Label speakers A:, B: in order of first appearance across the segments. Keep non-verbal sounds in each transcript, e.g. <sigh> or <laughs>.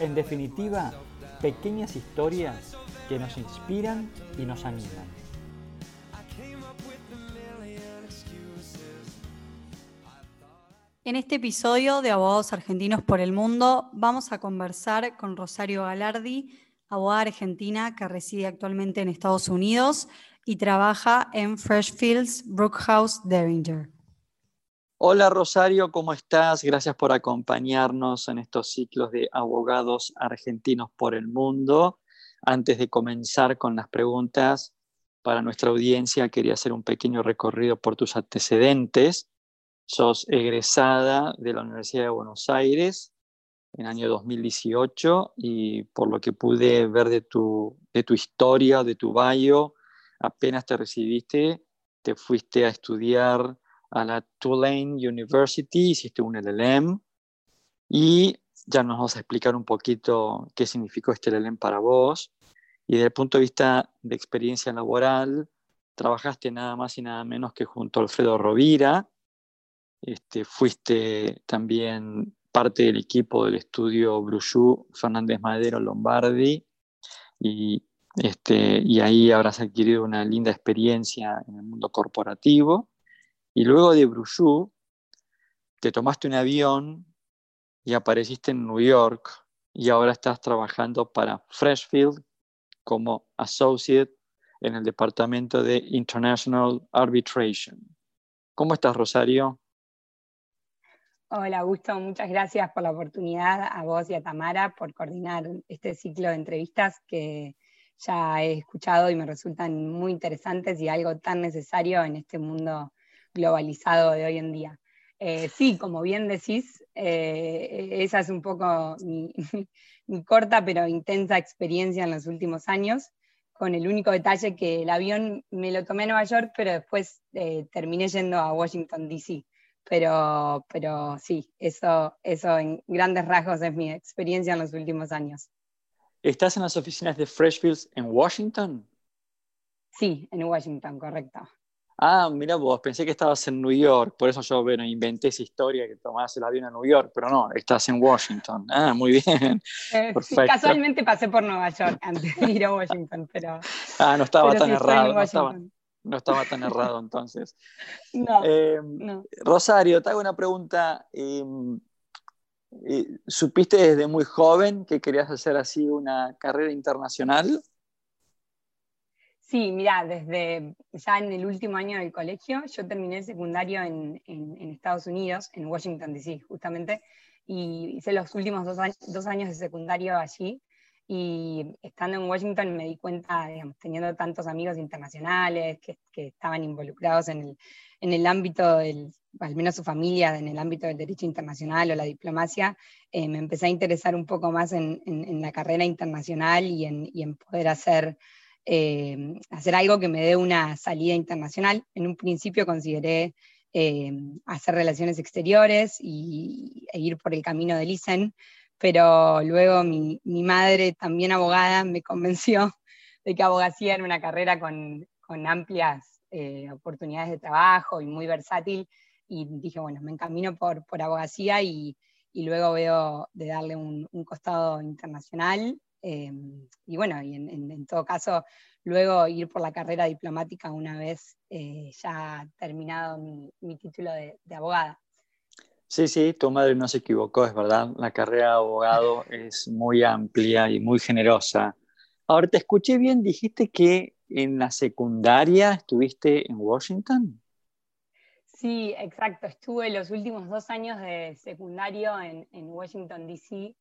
A: En definitiva, pequeñas historias que nos inspiran y nos animan.
B: En este episodio de Abogados Argentinos por el Mundo vamos a conversar con Rosario Galardi, abogada argentina que reside actualmente en Estados Unidos y trabaja en Freshfields Brookhouse Derringer.
A: Hola Rosario, ¿cómo estás? Gracias por acompañarnos en estos ciclos de abogados argentinos por el mundo. Antes de comenzar con las preguntas para nuestra audiencia, quería hacer un pequeño recorrido por tus antecedentes. Sos egresada de la Universidad de Buenos Aires en el año 2018 y por lo que pude ver de tu, de tu historia, de tu bio, apenas te recibiste, te fuiste a estudiar a la Tulane University, hiciste un LLM y ya nos vas a explicar un poquito qué significó este LLM para vos. Y desde el punto de vista de experiencia laboral, trabajaste nada más y nada menos que junto a Alfredo Rovira. Este, fuiste también parte del equipo del estudio Brujú Fernández Madero Lombardi y este, y ahí habrás adquirido una linda experiencia en el mundo corporativo. Y luego de Brujú, te tomaste un avión y apareciste en New York y ahora estás trabajando para Freshfield como associate en el departamento de International Arbitration. ¿Cómo estás, Rosario?
C: Hola, Augusto. Muchas gracias por la oportunidad a vos y a Tamara por coordinar este ciclo de entrevistas que ya he escuchado y me resultan muy interesantes y algo tan necesario en este mundo globalizado de hoy en día. Eh, sí, como bien decís, eh, esa es un poco <laughs> mi, corta pero intensa experiencia en los últimos años, con el único detalle que el avión me lo tomé a Nueva York, pero después eh, terminé yendo a Washington, D.C. Pero, pero sí, eso, eso en grandes rasgos es mi experiencia en los últimos años.
A: ¿Estás en las oficinas de Freshfields en Washington?
C: Sí, en Washington, correcto.
A: Ah, mira vos, pensé que estabas en New York, por eso yo bueno, inventé esa historia que tomabas el avión a New York, pero no, estás en Washington. Ah, muy bien. <laughs>
C: Eh, casualmente pasé por Nueva York antes de ir a Washington, pero. <laughs>
A: Ah, no estaba tan errado, no estaba, tan errado entonces. <laughs>
C: Eh,
A: no, Rosario, te hago una pregunta. Em, ¿Supiste desde muy joven que querías hacer así una carrera internacional?
C: Sí, mira, desde ya en el último año del colegio, yo terminé el secundario en, Estados Unidos, en Washington, D.C., justamente, y hice los últimos dos años, de secundario allí. Y estando en Washington me di cuenta, digamos, teniendo tantos amigos internacionales que, estaban involucrados en el, en el ámbito del, al menos su familia, en el ámbito del derecho internacional o la diplomacia, eh, me empecé a interesar un poco más en, la carrera internacional y en, poder hacer, eh, hacer algo que me dé una salida internacional. En un principio consideré eh, hacer relaciones exteriores y, e ir por el camino del ISEN, pero luego mi, madre, también abogada, me convenció <laughs> de que abogacía era una carrera con, con amplias oportunidades de trabajo y muy versátil y dije, bueno, me encamino por, por abogacía y, y luego veo de darle un, un costado internacional. Eh, y bueno, y en, en, todo caso, luego ir por la carrera diplomática una vez eh, ya terminado mi, mi título de, de, abogada.
A: Sí, sí, tu madre no se equivocó, es verdad. La carrera de abogado <laughs> es muy amplia y muy generosa. Ahora, te escuché bien, dijiste que en la secundaria estuviste en Washington.
C: Sí, exacto. Estuve los últimos dos años de secundario en, Washington, D.C.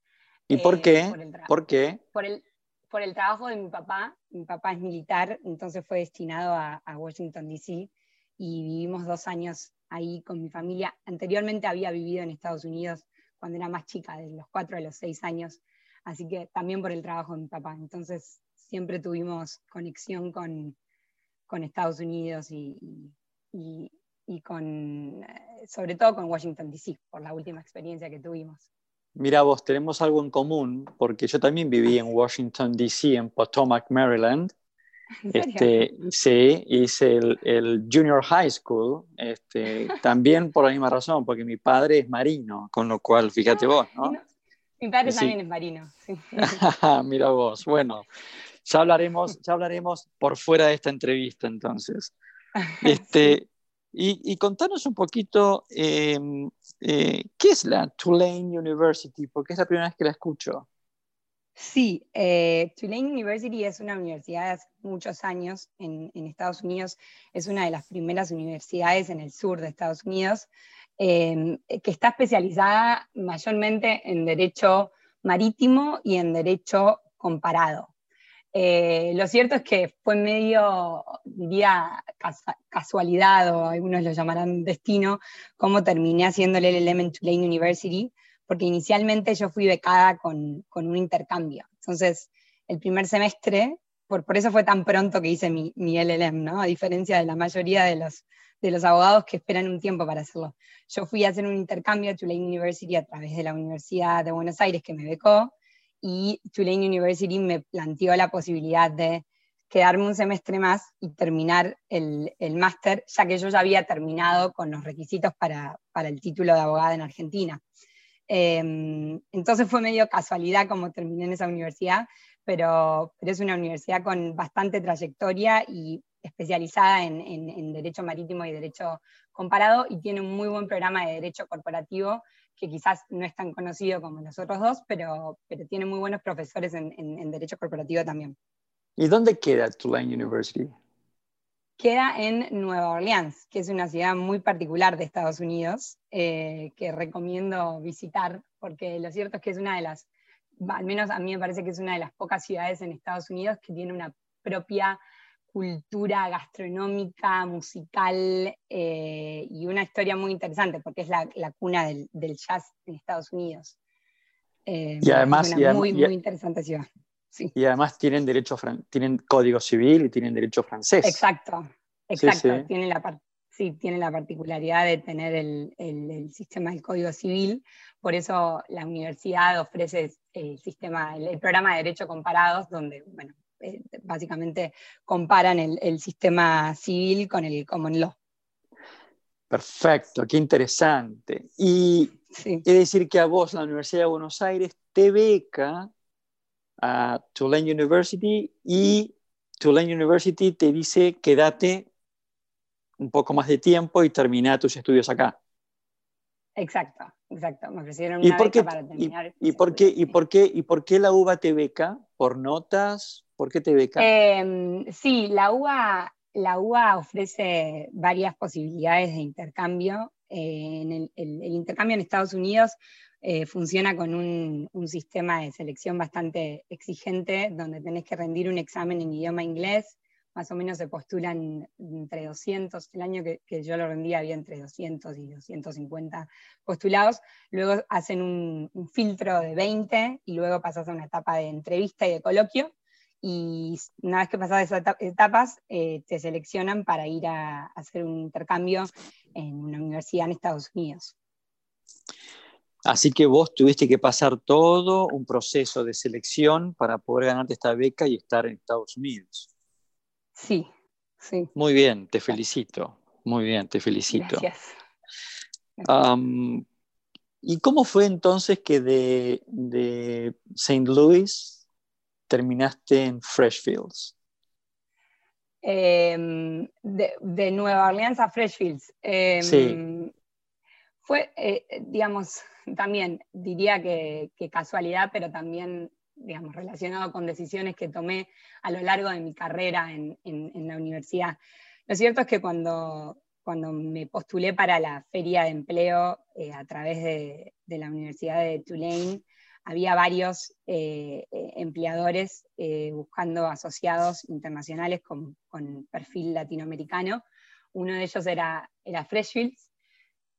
A: ¿Y por eh, qué? Por, qué?
C: Por el, por el trabajo de mi papá. Mi papá es militar, entonces fue destinado a, Washington, D.C. y vivimos dos años ahí con mi familia. Anteriormente había vivido en Estados Unidos cuando era más chica, de los cuatro a los seis años. así que también por el trabajo de mi papá. Entonces siempre tuvimos conexión con, Estados Unidos y, con, eh, sobre todo con Washington, D.C., por la última experiencia que tuvimos.
A: Mira vos, tenemos algo en común, porque yo también viví en Washington, D.C., en Potomac, Maryland. Este, sí, hice el, Junior High School, este, <laughs> también por la misma razón, porque mi padre es marino, con lo cual, fíjate ah, vos, ¿no?
C: Mi padre también es marino. Sí. <laughs>
A: Mira vos, bueno, ya hablaremos, ya hablaremos por fuera de esta entrevista entonces. <laughs> Este, y, contanos un poquito, em, eh, ¿qué es la Tulane University? Porque es la primera vez que la escucho.
C: Sí, eh, Tulane University es una universidad de hace muchos años en, Estados Unidos. Es una de las primeras universidades en el sur de Estados Unidos em, que está especializada mayormente en derecho marítimo y en derecho comparado. Eh, lo cierto es que fue medio, diría, casualidad, o algunos lo llamarán destino, cómo terminé haciendo el LLM en Tulane University, porque inicialmente yo fui becada con, con un intercambio. Entonces, el primer semestre, por, por eso fue tan pronto que hice mi, mi LLM, ¿no? a diferencia de la mayoría de los, de los abogados que esperan un tiempo para hacerlo. Yo fui a hacer un intercambio a Tulane University a través de la Universidad de Buenos Aires que me becó, y Tulane University me planteó la posibilidad de quedarme un semestre más y terminar el, el máster, ya que yo ya había terminado con los requisitos para, para el título de abogada en Argentina. Em, entonces fue medio casualidad como terminé en esa universidad, pero, es una universidad con bastante trayectoria y especializada en, en, en, derecho marítimo y derecho comparado y tiene un muy buen programa de derecho corporativo que quizás no es tan conocido como los otros dos, pero, pero tiene muy buenos profesores en, en, derecho corporativo también.
A: ¿Y dónde queda Tulane University?
C: Queda en Nueva Orleans, que es una ciudad muy particular de Estados Unidos, eh, que recomiendo visitar, porque lo cierto es que es una de las, al menos a mí me parece que es una de las pocas ciudades en Estados Unidos que tiene una propia cultura gastronómica, musical eh, y una historia muy interesante porque es la, cuna del, jazz en Estados Unidos.
A: Eh, y además,
C: es una muy, muy interesante ciudad.
A: Y además tienen derecho, tienen código civil y tienen derecho francés.
C: Exacto, exacto. Tienen, la, sí, tienen la particularidad de tener el, el, sistema del código civil. Por eso la universidad ofrece el sistema, el, programa de derecho comparados, donde bueno, eh, básicamente comparan el, sistema civil con el common law.
A: Perfecto, qué interesante. Y es decir que a vos la Universidad de Buenos Aires te beca a Tulane University y Tulane University te dice quédate un poco más de tiempo y termina tus estudios acá.
C: Exacto, exacto. Me ofrecieron una beca para terminar.
A: Y, por qué, y, por qué, ¿Y por qué la UBA te beca? ¿Por notas? ¿Por qué te beca?
C: Em, sí, la UBA, la UBA ofrece varias posibilidades de intercambio. Eh, el, intercambio en Estados Unidos eh, funciona con un, sistema de selección bastante exigente, donde tenés que rendir un examen en idioma inglés. Más o menos se postulan entre 200, el año que, que yo lo rendí había entre 200 y 250 postulados. Luego hacen un, un filtro de 20 y luego pasas a una etapa de entrevista y de coloquio y una vez que pasas esas etapas, eh, te seleccionan para ir a, hacer un intercambio en una universidad en Estados Unidos.
A: Así que vos tuviste que pasar todo un proceso de selección para poder ganarte esta beca y estar en Estados Unidos.
C: Sí, sí.
A: Muy bien, te felicito. Muy bien, te felicito.
C: Gracias.
A: ¿Y cómo fue entonces que de, de St. Louis terminaste en Freshfields?
C: Em, de, Nueva Orleans a Freshfields. Em, sí. Fue, eh, digamos, también diría que, casualidad, pero también, digamos, relacionado con decisiones que tomé a lo largo de mi carrera en, la universidad. Lo cierto es que cuando, cuando me postulé para la feria de empleo eh, a través de, de, la Universidad de Tulane, había varios eh, eh, empleadores eh, buscando asociados internacionales con, perfil latinoamericano. Uno de ellos era, era Freshfields.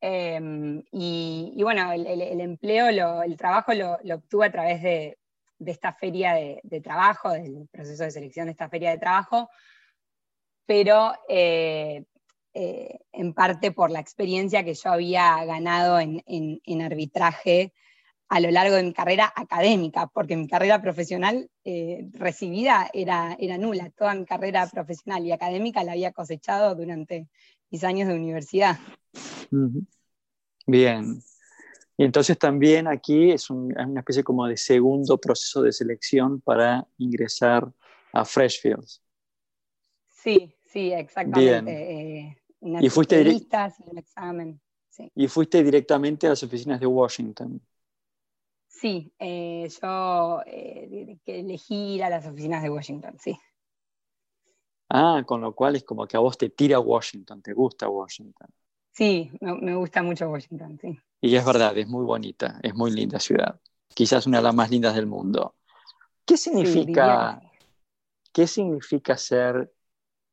C: Em, y, bueno, el, empleo, el trabajo lo, obtuve a través de, de esta feria de, trabajo, del proceso de selección de esta feria de trabajo, pero eh, eh, en parte por la experiencia que yo había ganado en, arbitraje a lo largo de mi carrera académica, porque mi carrera profesional eh, recibida era, era nula. Toda mi carrera profesional y académica la había cosechado durante mis años de universidad.
A: Bien. Y entonces también aquí es, una especie como de segundo proceso de selección para ingresar a Freshfields.
C: Sí, sí, exactamente. Eh,
A: y fuiste
C: un examen.
A: Y fuiste directamente a las oficinas de Washington.
C: Sí, eh, yo eh, elegí ir a las oficinas de Washington, sí.
A: Ah, con lo cual es como que a vos te tira Washington, te gusta Washington.
C: Sí, me, gusta mucho Washington, sí.
A: Y es verdad, es muy bonita, es muy linda ciudad. Quizás una de las más lindas del mundo. ¿Qué significa, ¿qué significa ser,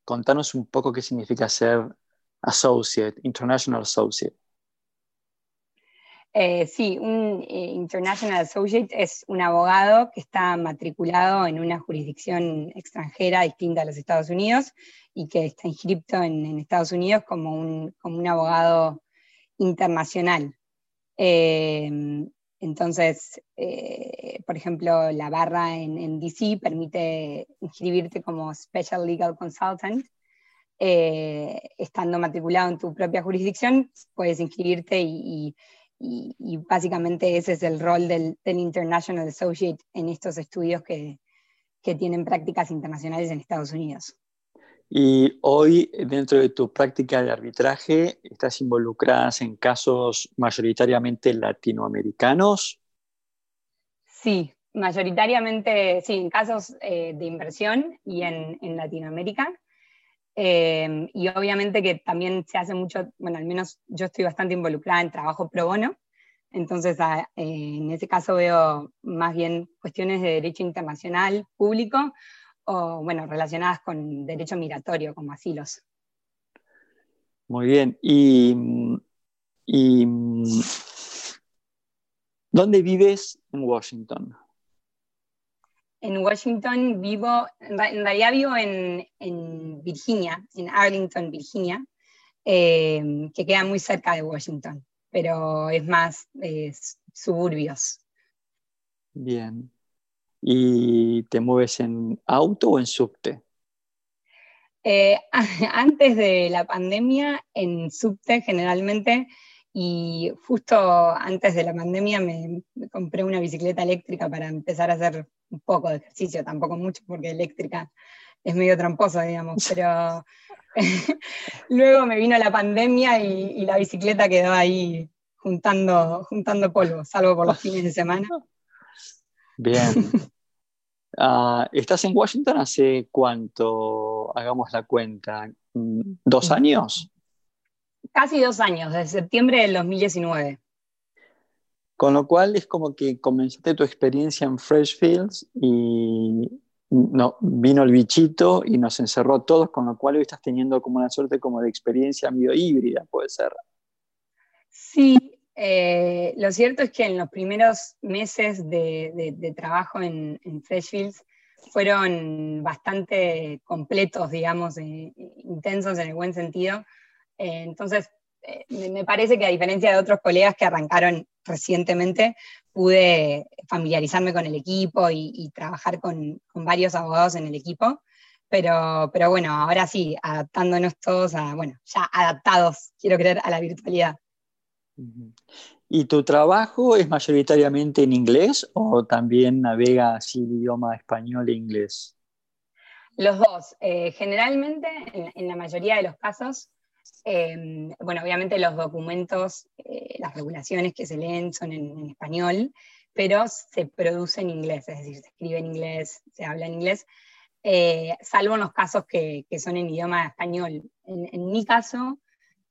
A: contanos un poco qué significa ser associate, international associate?
C: Eh, sí, un eh, International Associate es un abogado que está matriculado en una jurisdicción extranjera distinta a los Estados Unidos y que está inscrito en, Estados Unidos como un, como un abogado internacional. Eh, entonces, por ejemplo, la barra en, en, DC permite inscribirte como Special Legal Consultant. estando matriculado en tu propia jurisdicción, puedes inscribirte y y, básicamente ese es el rol del, International Associate en estos estudios que, tienen prácticas internacionales en Estados Unidos.
A: Y hoy, dentro de tu práctica de arbitraje, ¿estás involucrada en casos mayoritariamente latinoamericanos?
C: Sí, mayoritariamente, sí, en casos eh, de inversión y en, en Latinoamérica. Em, y obviamente que también se hace mucho, bueno, al menos yo estoy bastante involucrada en trabajo pro bono, entonces eh, en ese caso veo más bien cuestiones de derecho internacional público o, bueno, relacionadas con derecho migratorio, como asilos.
A: Muy bien. ¿Y, y dónde vives en Washington?
C: En Washington vivo, en realidad vivo en, Virginia, en Arlington, Virginia, eh, que queda muy cerca de Washington, pero es más suburbios.
A: Bien. ¿Y te mueves en auto o en subte?
C: Eh, <laughs> antes de la pandemia, en subte generalmente, y justo antes de la pandemia me, compré una bicicleta eléctrica para empezar a hacer un poco de ejercicio, tampoco mucho porque eléctrica es medio tramposa, digamos, <laughs> pero <laughs> luego me vino la pandemia y, la bicicleta quedó ahí juntando, juntando polvo, salvo por los fines de semana. <laughs>
A: Bien. Ah, ¿Estás en Washington hace cuánto? Hagamos la cuenta. ¿Dos años?
C: Casi dos años, desde septiembre del 2019.
A: Con lo cual es como que comenzaste tu experiencia en Freshfields y no, vino el bichito y nos encerró todos, con lo cual hoy estás teniendo como una suerte como de experiencia medio híbrida, puede ser.
C: Sí, eh, lo cierto es que en los primeros meses de, trabajo en, Freshfields fueron bastante completos, digamos, eh, intensos en el buen sentido. Eh, entonces, me parece que a diferencia de otros colegas que arrancaron recientemente pude familiarizarme con el equipo y, trabajar con, varios abogados en el equipo. Pero, pero bueno, ahora sí, adaptándonos todos a, bueno, ya adaptados, quiero creer, a la virtualidad.
A: ¿Y tu trabajo es mayoritariamente en inglés o también navega así el idioma español e inglés?
C: Los dos. Eh, generalmente, en, la mayoría de los casos, Em, bueno, obviamente los documentos, eh, las regulaciones que se leen son en, español, pero se produce en inglés, es decir, se escribe en inglés, se habla en inglés, eh, salvo en los casos que, son en idioma español. En, mi caso,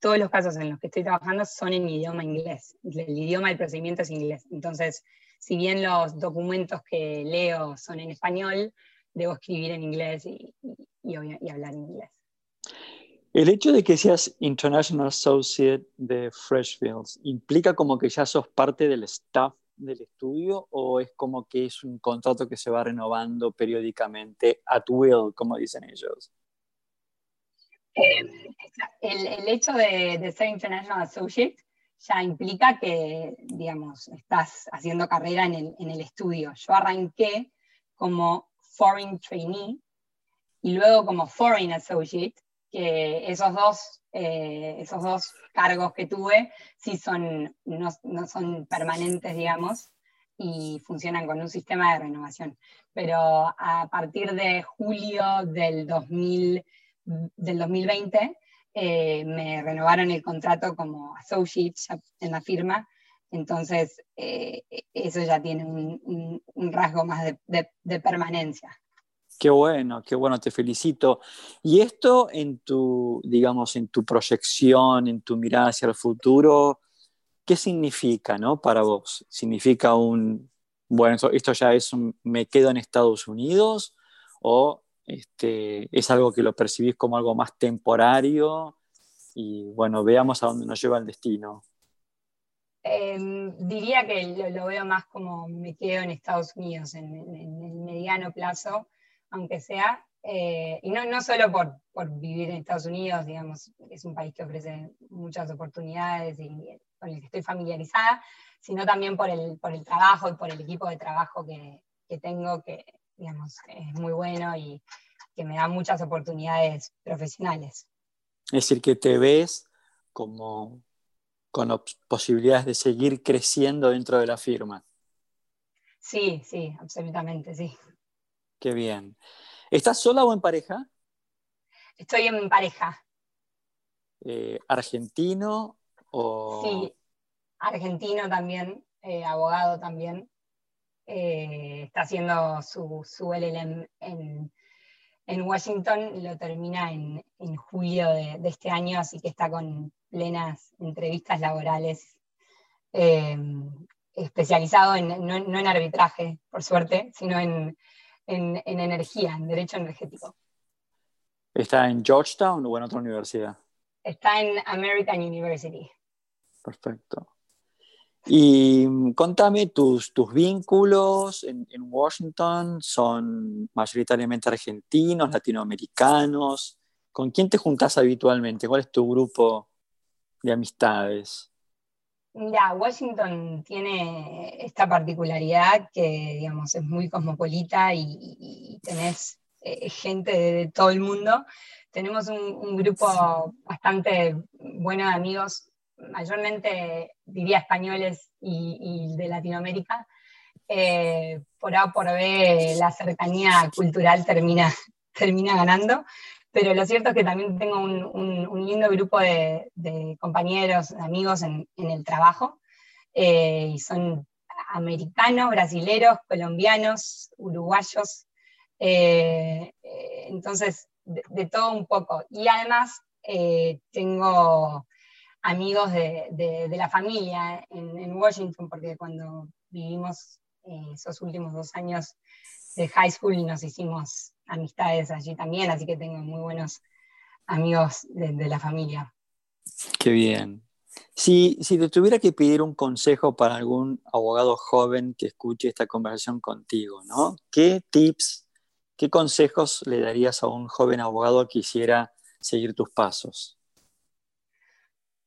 C: todos los casos en los que estoy trabajando son en idioma inglés, el idioma del procedimiento es inglés. Entonces, si bien los documentos que leo son en español, debo escribir en inglés y, y hablar en inglés.
A: El hecho de que seas International Associate de Freshfields implica como que ya sos parte del staff del estudio o es como que es un contrato que se va renovando periódicamente at will, como dicen ellos?
C: Eh, el, hecho de, ser International Associate ya implica que, digamos, estás haciendo carrera el, en el estudio. Yo arranqué como Foreign Trainee y luego como Foreign Associate, esos dos, eh, esos dos cargos que tuve sí son, no, no, son permanentes, digamos, y funcionan con un sistema de renovación. Pero a partir de julio del, 2000, del 2020 eh, me renovaron el contrato como associate en la firma, entonces eh, eso ya tiene un, rasgo más de permanencia.
A: Qué bueno, qué bueno, te felicito. Y esto en tu, digamos, en tu proyección, en tu mirada hacia el futuro, ¿qué significa, no, para vos? ¿Significa un, bueno, esto, ya es un, me quedo en Estados Unidos o este, es algo que lo percibís como algo más temporario y bueno, veamos a dónde nos lleva el destino?
C: Em, diría que lo, veo más como me quedo en Estados Unidos en el mediano plazo aunque sea, eh, y no, no solo por, por, vivir en Estados Unidos, digamos, es un país que ofrece muchas oportunidades y con el que estoy familiarizada, sino también por el, por el trabajo y por el equipo de trabajo que, que tengo, que digamos, es muy bueno y que me da muchas oportunidades profesionales.
A: Es decir, que te ves como con posibilidades de seguir creciendo dentro de la firma.
C: Sí, sí, absolutamente, sí.
A: Qué bien. ¿Estás sola o en pareja?
C: Estoy en pareja.
A: Eh, ¿Argentino o...?
C: Sí, argentino también, eh, abogado también. Eh, está haciendo su, su LLM en, Washington, lo termina en, julio de, este año, así que está con plenas entrevistas laborales, especializado en, no en arbitraje, por suerte, sino en, en, energía, en derecho energético.
A: ¿Está en Georgetown o en otra universidad?
C: Está en American University.
A: Perfecto. Y mm, contame, tus, tus vínculos en, Washington son mayoritariamente argentinos, latinoamericanos. ¿Con quién te juntas habitualmente? ¿Cuál es tu grupo de amistades?
C: Mira, Washington tiene esta particularidad que, digamos, es muy cosmopolita y, tenés eh, gente de, todo el mundo. Tenemos un, grupo bastante bueno de amigos, mayormente diría españoles y, de Latinoamérica. Eh, por A por B, la cercanía cultural termina, <laughs> termina ganando pero lo cierto es que también tengo un, lindo grupo de, compañeros, amigos en, el trabajo, eh, y son americanos, brasileros, colombianos, uruguayos, eh, eh, entonces de, todo un poco. Y además tengo amigos de, la familia en, en, Washington, porque cuando vivimos esos últimos dos años de high school nos hicimos amistades allí también, así que tengo muy buenos amigos de, la familia.
A: Qué bien. Si, si, te tuviera que pedir un consejo para algún abogado joven que escuche esta conversación contigo, ¿no? ¿Qué tips, qué consejos le darías a un joven abogado que quisiera seguir tus pasos?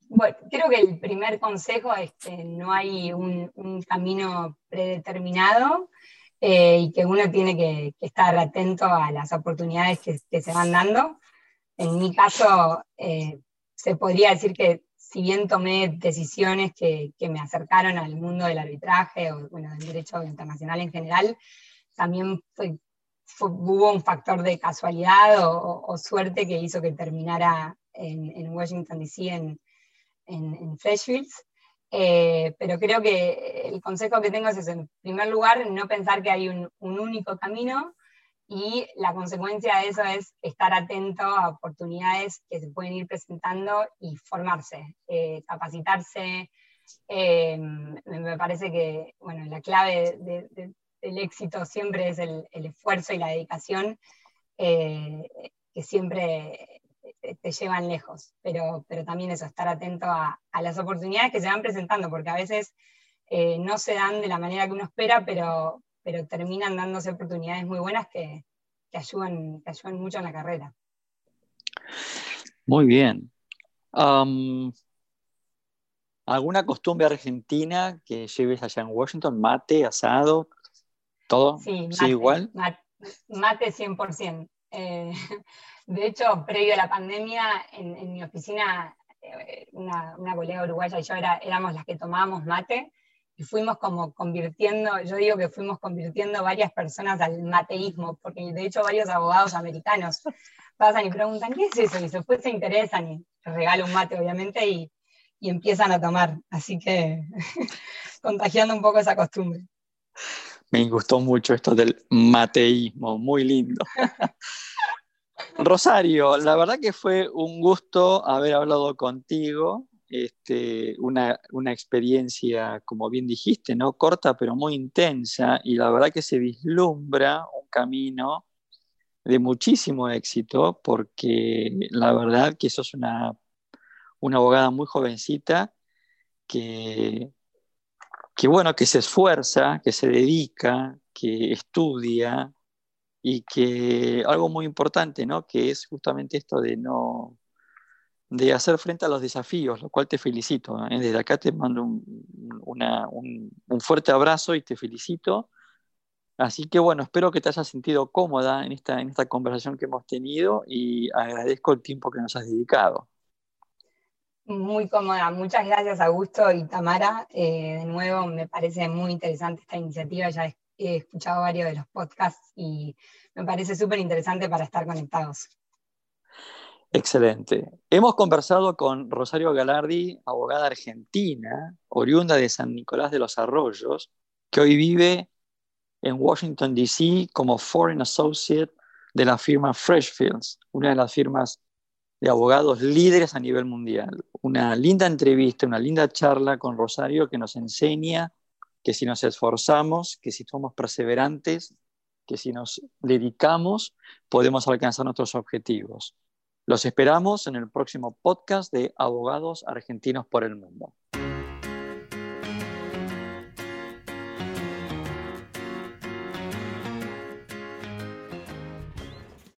C: Bueno, creo que el primer consejo es que no hay un, un camino predeterminado eh, y que uno tiene que, estar atento a las oportunidades que, se van dando. En mi caso, eh, se podría decir que si bien tomé decisiones que, me acercaron al mundo del arbitraje o bueno, del derecho internacional en general, también hubo un factor de casualidad o, suerte que hizo que terminara en, Washington, D.C., en, en, en Freshfields. Eh, pero creo que el consejo que tengo es, en primer lugar, no pensar que hay un, único camino y la consecuencia de eso es estar atento a oportunidades que se pueden ir presentando y formarse, eh, capacitarse. Eh, me parece que bueno, la clave del éxito siempre es el, esfuerzo y la dedicación, que siempre te, llevan lejos, pero, pero también eso, estar atento a, las oportunidades que se van presentando, porque a veces eh, no se dan de la manera que uno espera, pero, pero terminan dándose oportunidades muy buenas que, ayudan, que ayudan mucho en la carrera.
A: Muy bien. ¿Alguna costumbre argentina que lleves allá en Washington? ¿Mate, asado? ¿Todo?
C: Sí, igual. Mate, 100%. Eh, <laughs> de hecho, previo a la pandemia, en, mi oficina, eh, una, colega uruguaya y yo era, éramos las que tomábamos mate y fuimos como convirtiendo, yo digo que fuimos convirtiendo varias personas al mateísmo, porque de hecho varios abogados americanos pasan y preguntan, ¿qué es eso? Y después se interesan y les regalo un mate, obviamente, y y empiezan a tomar. Así que <laughs> contagiando un poco esa costumbre.
A: Me gustó mucho esto del mateísmo, muy lindo. <laughs> Rosario, la verdad que fue un gusto haber hablado contigo, este, una, una, experiencia, como bien dijiste, ¿no? corta pero muy intensa y la verdad que se vislumbra un camino de muchísimo éxito porque la verdad que sos una una abogada muy jovencita que, que, bueno, que se esfuerza, que se dedica, que estudia y que algo muy importante, ¿no? Que es justamente esto de no de hacer frente a los desafíos, lo cual te felicito. ¿eh? Desde acá te mando un, un, fuerte abrazo y te felicito. Así que bueno, espero que te hayas sentido cómoda en esta, en esta conversación que hemos tenido y agradezco el tiempo que nos has dedicado.
C: Muy cómoda. Muchas gracias, Augusto y Tamara. Eh, de nuevo, me parece muy interesante esta iniciativa. Ya he, escuchado varios de los podcasts y me parece súper interesante para estar conectados.
A: Excelente. Hemos conversado con Rosario Galardi, abogada argentina, oriunda de San Nicolás de los Arroyos, que hoy vive en Washington, D.C. como Foreign Associate de la firma Freshfields, una de las firmas de abogados líderes a nivel mundial. Una linda entrevista, una linda charla con Rosario que nos enseña que si nos esforzamos, que si somos perseverantes, que si nos dedicamos, podemos alcanzar nuestros objetivos. Los esperamos en el próximo podcast de Abogados Argentinos por el Mundo.